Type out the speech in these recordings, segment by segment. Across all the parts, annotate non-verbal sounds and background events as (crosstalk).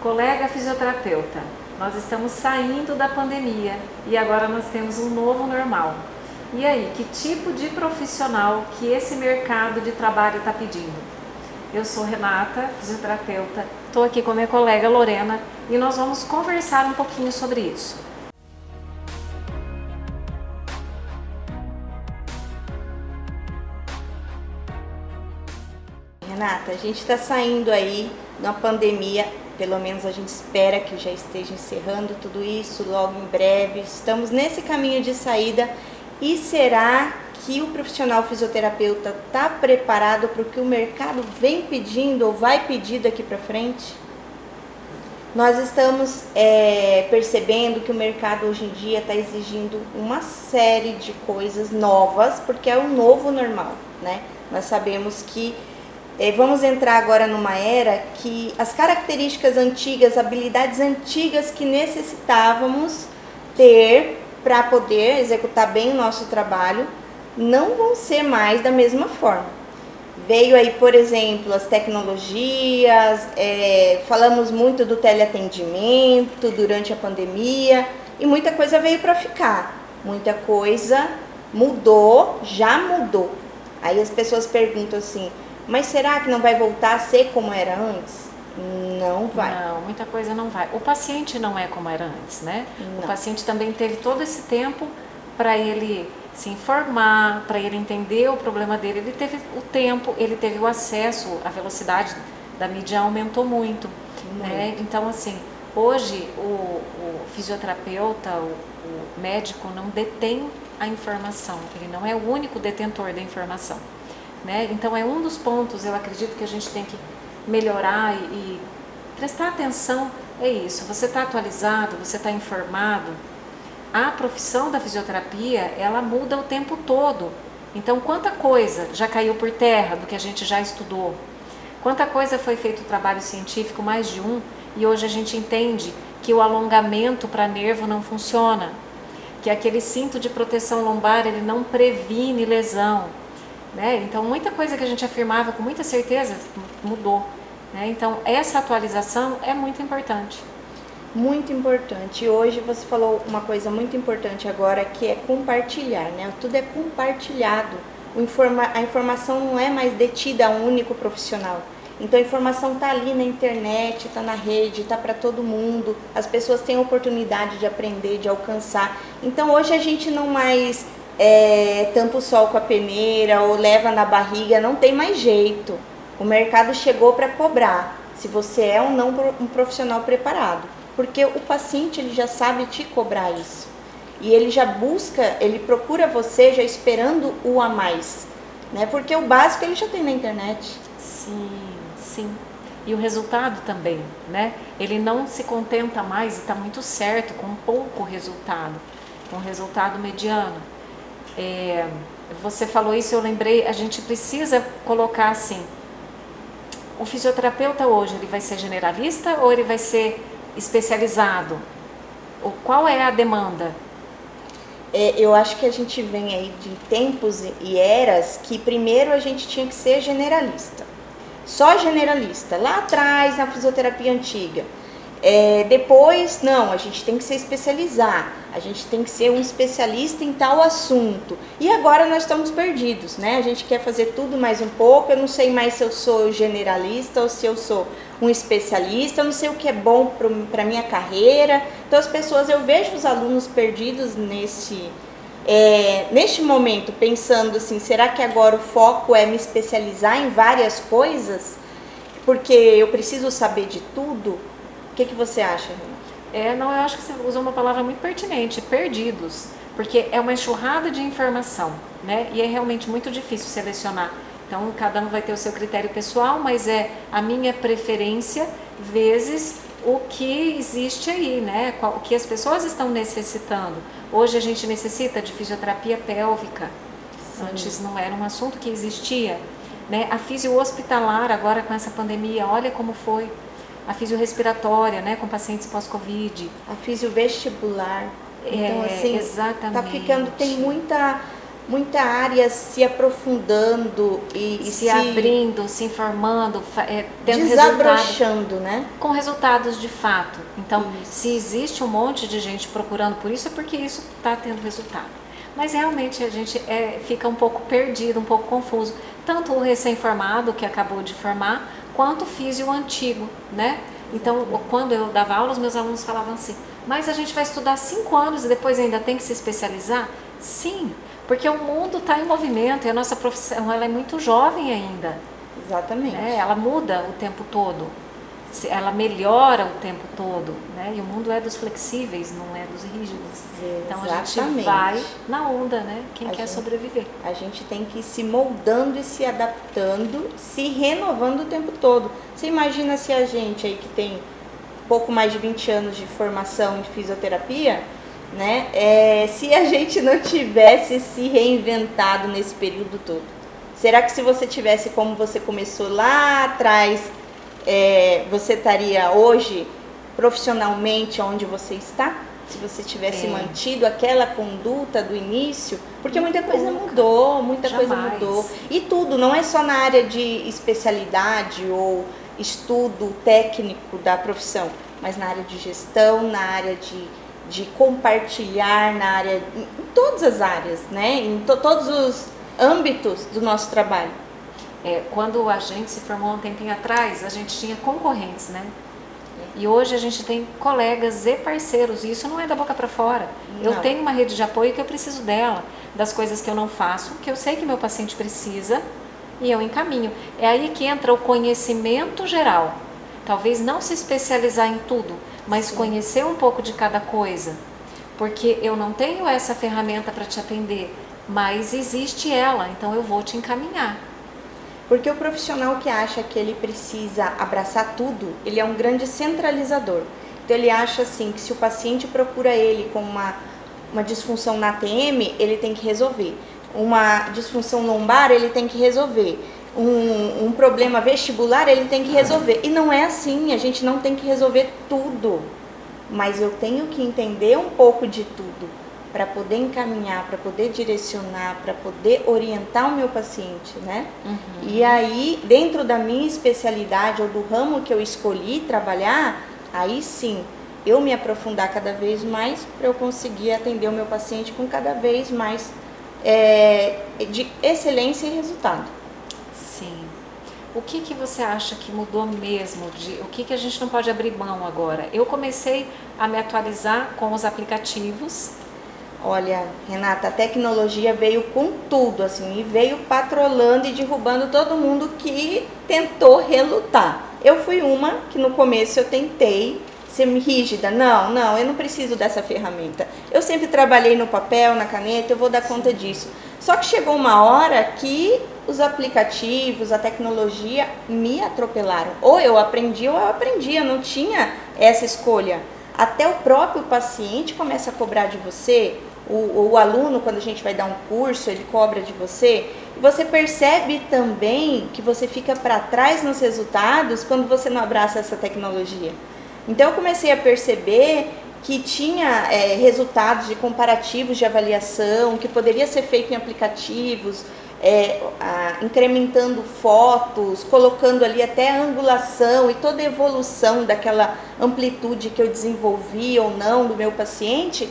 Colega fisioterapeuta, nós estamos saindo da pandemia e agora nós temos um novo normal. E aí, que tipo de profissional que esse mercado de trabalho está pedindo? Eu sou Renata, fisioterapeuta, estou aqui com minha colega Lorena e nós vamos conversar um pouquinho sobre isso. Renata, a gente está saindo aí na pandemia, pelo menos a gente espera que já esteja encerrando tudo isso logo em breve. Estamos nesse caminho de saída e será que o profissional fisioterapeuta está preparado para o que o mercado vem pedindo ou vai pedir daqui para frente? Nós estamos é, percebendo que o mercado hoje em dia está exigindo uma série de coisas novas, porque é o novo normal, né? Nós sabemos que vamos entrar agora numa era que as características antigas, habilidades antigas que necessitávamos ter para poder executar bem o nosso trabalho, não vão ser mais da mesma forma. Veio aí, por exemplo, as tecnologias, é, falamos muito do teleatendimento durante a pandemia e muita coisa veio para ficar. Muita coisa mudou, já mudou. Aí as pessoas perguntam assim: mas será que não vai voltar a ser como era antes? Não vai. Não, muita coisa não vai. O paciente não é como era antes, né? Não. O paciente também teve todo esse tempo para ele se informar, para ele entender o problema dele. Ele teve o tempo, ele teve o acesso, a velocidade da mídia aumentou muito. muito. Né? Então, assim, hoje o, o fisioterapeuta, o, o médico não detém a informação, ele não é o único detentor da informação. Né? Então é um dos pontos, eu acredito que a gente tem que melhorar e, e prestar atenção, é isso, você está atualizado, você está informado, a profissão da fisioterapia, ela muda o tempo todo. Então, quanta coisa já caiu por terra do que a gente já estudou? Quanta coisa foi feito trabalho científico, mais de um, e hoje a gente entende que o alongamento para nervo não funciona, que aquele cinto de proteção lombar ele não previne lesão. Né? Então, muita coisa que a gente afirmava com muita certeza mudou. Né? Então, essa atualização é muito importante. Muito importante. E hoje você falou uma coisa muito importante agora que é compartilhar, né? Tudo é compartilhado. Informa a informação não é mais detida a um único profissional. Então a informação está ali na internet, está na rede, está para todo mundo. As pessoas têm a oportunidade de aprender, de alcançar. Então hoje a gente não mais é, tampa o sol com a peneira ou leva na barriga, não tem mais jeito. O mercado chegou para cobrar se você é ou não um profissional preparado, porque o paciente ele já sabe te cobrar isso e ele já busca, ele procura você já esperando o a mais, né? Porque o básico ele já tem na internet. Sim, sim. E o resultado também, né? Ele não se contenta mais e está muito certo com pouco resultado, com resultado mediano. É, você falou isso, eu lembrei, a gente precisa colocar assim, o fisioterapeuta hoje, ele vai ser generalista ou ele vai ser especializado? O, qual é a demanda? É, eu acho que a gente vem aí de tempos e eras que primeiro a gente tinha que ser generalista. Só generalista. Lá atrás, na fisioterapia antiga, é, depois, não, a gente tem que se especializar, a gente tem que ser um especialista em tal assunto. E agora nós estamos perdidos, né? A gente quer fazer tudo mais um pouco. Eu não sei mais se eu sou generalista ou se eu sou um especialista, eu não sei o que é bom para minha carreira. Então, as pessoas, eu vejo os alunos perdidos nesse, é, neste momento, pensando assim: será que agora o foco é me especializar em várias coisas? Porque eu preciso saber de tudo? que, que você acha, Renata? É, não, eu acho que você usou uma palavra muito pertinente, perdidos, porque é uma enxurrada de informação, né? E é realmente muito difícil selecionar. Então, cada um vai ter o seu critério pessoal, mas é a minha preferência vezes o que existe aí, né? O que as pessoas estão necessitando. Hoje a gente necessita de fisioterapia pélvica. Sim. Antes não era um assunto que existia. Né? A fisio hospitalar agora com essa pandemia, olha como foi a fisiorrespiratória, né, com pacientes pós-Covid. A fisiovestibular. Então, é, assim, exatamente. Tá ficando, tem muita muita área se aprofundando e, se, se, abrindo, se informando, é, tendo desabrochando, né? Com resultados de fato. Então, isso. se existe um monte de gente procurando por isso, é porque isso está tendo resultado. Mas realmente a gente é, fica um pouco perdido, um pouco confuso. Tanto o recém-formado que acabou de formar, quanto o físio antigo, né? Então, quando eu dava aula, os meus alunos falavam assim: mas a gente vai estudar cinco anos e depois ainda tem que se especializar? Sim, porque o mundo está em movimento e a nossa profissão ela é muito jovem ainda. Exatamente. Né? Ela muda o tempo todo, ela melhora o tempo todo, né? E o mundo é dos flexíveis, não é dos rígidos. Exatamente. Então a gente vai na onda, né? Quem a quer gente, sobreviver. A gente tem que ir se moldando e se adaptando, se renovando o tempo todo. Você imagina se a gente aí que tem pouco mais de 20 anos de formação de fisioterapia, né? É, se a gente não tivesse se reinventado nesse período todo. Será que se você tivesse como você começou lá atrás, é, você estaria hoje profissionalmente onde você está? Se você tivesse é. mantido aquela conduta do início, porque muita coisa mudou, muita Jamais. coisa mudou. E tudo, não é só na área de especialidade ou estudo técnico da profissão, mas na área de gestão, na área de de compartilhar na área, em todas as áreas, né? em to, todos os âmbitos do nosso trabalho. É, quando a gente se formou um tempinho atrás, a gente tinha concorrentes, né? E hoje a gente tem colegas e parceiros, e isso não é da boca para fora. Não. Eu tenho uma rede de apoio que eu preciso dela, das coisas que eu não faço, que eu sei que meu paciente precisa, e eu encaminho. É aí que entra o conhecimento geral. Talvez não se especializar em tudo, mas Sim. conhecer um pouco de cada coisa. Porque eu não tenho essa ferramenta para te atender, mas existe ela, então eu vou te encaminhar. Porque o profissional que acha que ele precisa abraçar tudo, ele é um grande centralizador. Então ele acha assim que se o paciente procura ele com uma, uma disfunção na TM, ele tem que resolver. Uma disfunção lombar, ele tem que resolver um, um problema vestibular, ele tem que resolver. E não é assim, a gente não tem que resolver tudo. Mas eu tenho que entender um pouco de tudo para poder encaminhar, para poder direcionar, para poder orientar o meu paciente, né? Uhum. E aí, dentro da minha especialidade ou do ramo que eu escolhi trabalhar, aí sim, eu me aprofundar cada vez mais para eu conseguir atender o meu paciente com cada vez mais é, de excelência e resultado. O que, que você acha que mudou mesmo? De, o que, que a gente não pode abrir mão agora? Eu comecei a me atualizar com os aplicativos. Olha, Renata, a tecnologia veio com tudo, assim, e veio patrolando e derrubando todo mundo que tentou relutar. Eu fui uma que no começo eu tentei ser rígida. Não, não, eu não preciso dessa ferramenta. Eu sempre trabalhei no papel, na caneta, eu vou dar conta disso. Só que chegou uma hora que os aplicativos, a tecnologia me atropelaram. Ou eu aprendi ou eu aprendi, eu não tinha essa escolha. Até o próprio paciente começa a cobrar de você, o, o aluno, quando a gente vai dar um curso, ele cobra de você. Você percebe também que você fica para trás nos resultados quando você não abraça essa tecnologia. Então eu comecei a perceber que tinha é, resultados de comparativos de avaliação, que poderia ser feito em aplicativos, é, a, incrementando fotos, colocando ali até a angulação e toda a evolução daquela amplitude que eu desenvolvi ou não do meu paciente.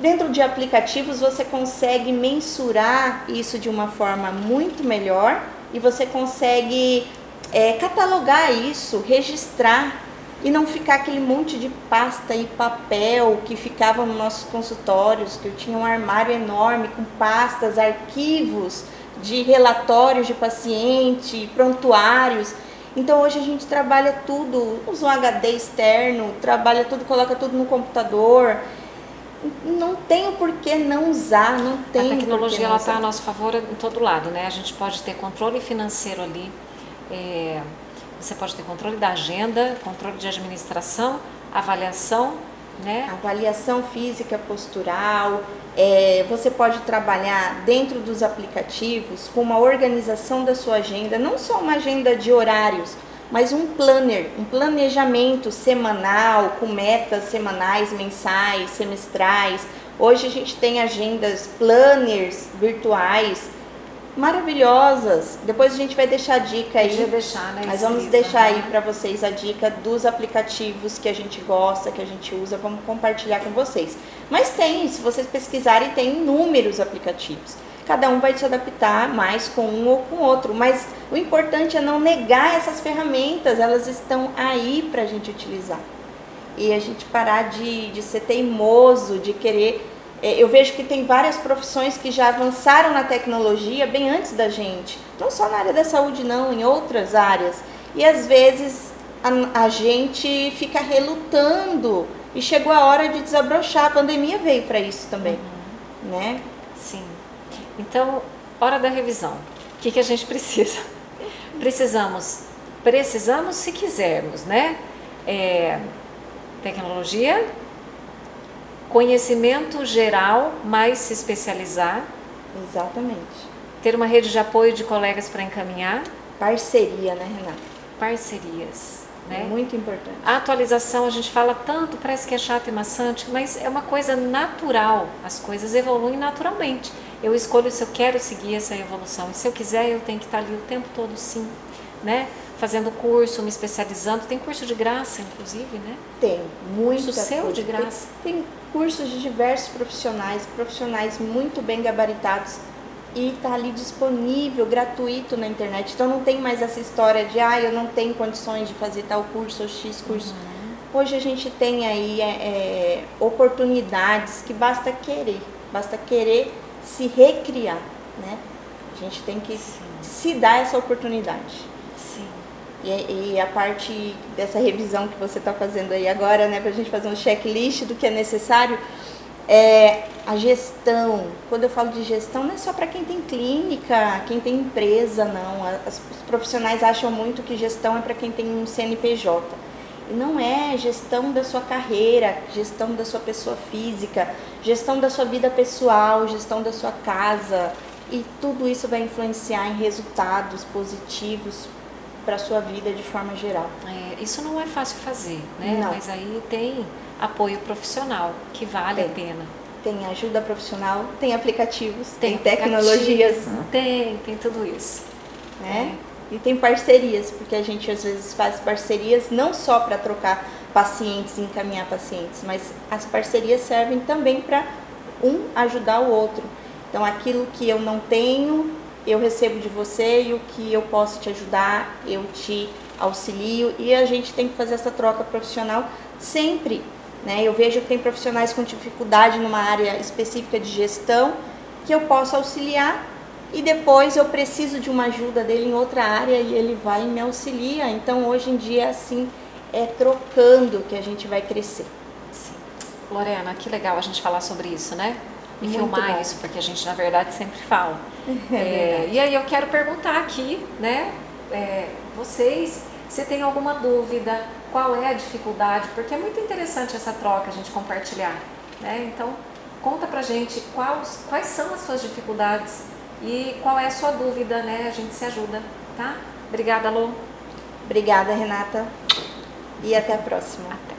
Dentro de aplicativos você consegue mensurar isso de uma forma muito melhor e você consegue é, catalogar isso, registrar e não ficar aquele monte de pasta e papel que ficava nos nossos consultórios, que eu tinha um armário enorme com pastas, arquivos de relatórios de paciente, prontuários. Então hoje a gente trabalha tudo, usa um HD externo, trabalha tudo, coloca tudo no computador. Não tem por que não usar, não tem. A tecnologia ela está a nosso favor em todo lado, né? A gente pode ter controle financeiro ali, é, você pode ter controle da agenda, controle de administração, avaliação né? Avaliação física postural. É, você pode trabalhar dentro dos aplicativos com uma organização da sua agenda, não só uma agenda de horários, mas um planner, um planejamento semanal com metas semanais, mensais, semestrais, Hoje a gente tem agendas, planners virtuais maravilhosas. Depois a gente vai deixar a dica aí. Deixar, né? Mas vamos deixar aí para vocês a dica dos aplicativos que a gente gosta, que a gente usa, vamos compartilhar com vocês. Mas tem, se vocês pesquisarem, tem inúmeros aplicativos. Cada um vai se adaptar mais com um ou com outro, mas o importante é não negar essas ferramentas, elas estão aí para a gente utilizar. E a gente parar de, de ser teimoso, de querer é, eu vejo que tem várias profissões que já avançaram na tecnologia bem antes da gente. Não só na área da saúde, não, em outras áreas. E às vezes a, a gente fica relutando e chegou a hora de desabrochar. A pandemia veio para isso também, uhum. né? Sim. Então, hora da revisão. O que, que a gente precisa? Precisamos, precisamos se quisermos, né? É, tecnologia, conhecimento geral, mais se especializar. Exatamente. Ter uma rede de apoio de colegas para encaminhar. Parceria, né, Renata? Parcerias. Né? Muito importante. A atualização, a gente fala tanto, parece que é chato e maçante, mas é uma coisa natural. As coisas evoluem naturalmente. Eu escolho se eu quero seguir essa evolução. E se eu quiser, eu tenho que estar ali o tempo todo, sim. Né? Fazendo curso, me especializando. Tem curso de graça, inclusive, né? Tem, muito. Curso seu de graça. Tem, tem cursos de diversos profissionais, profissionais muito bem gabaritados e está ali disponível, gratuito na internet. Então não tem mais essa história de ah, eu não tenho condições de fazer tal curso ou X curso. Uhum. Hoje a gente tem aí é, é, oportunidades que basta querer, basta querer se recriar, né? A gente tem que Sim. se dar essa oportunidade. Sim. E, e, a parte dessa revisão que você está fazendo aí agora, né, para a gente fazer um checklist do que é necessário, é a gestão. Quando eu falo de gestão, não é só para quem tem clínica, quem tem empresa, não. As, os profissionais acham muito que gestão é para quem tem um CNPJ. Não é gestão da sua carreira, gestão da sua pessoa física, gestão da sua vida pessoal, gestão da sua casa. E tudo isso vai influenciar em resultados positivos para a sua vida de forma geral. É, isso não é fácil fazer, né? Não. Mas aí tem apoio profissional que vale tem. a pena. Tem ajuda profissional, tem aplicativos, tem, tem tecnologias. Tem, tem tudo isso. Né? É. E tem parcerias, porque a gente às vezes faz parcerias não só para trocar pacientes encaminhar pacientes, mas as parcerias servem também para um ajudar o outro. Então aquilo que eu não tenho, eu recebo de você e o que eu posso te ajudar, eu te auxilio e a gente tem que fazer essa troca profissional sempre. Né? Eu vejo que tem profissionais com dificuldade numa área específica de gestão que eu posso auxiliar e depois eu preciso de uma ajuda dele em outra área e ele vai e me auxilia. Então hoje em dia assim é trocando que a gente vai crescer. Sim. Lorena, que legal a gente falar sobre isso, né? E Muito filmar bom. isso, porque a gente na verdade sempre fala. (laughs) É, e aí eu quero perguntar aqui, né, é, vocês, se tem alguma dúvida, qual é a dificuldade, porque é muito interessante essa troca, a gente compartilhar, né? Então, conta pra gente quais, quais são as suas dificuldades e qual é a sua dúvida, né? A gente se ajuda, tá? Obrigada, Lu. Obrigada, Renata. E até a próxima.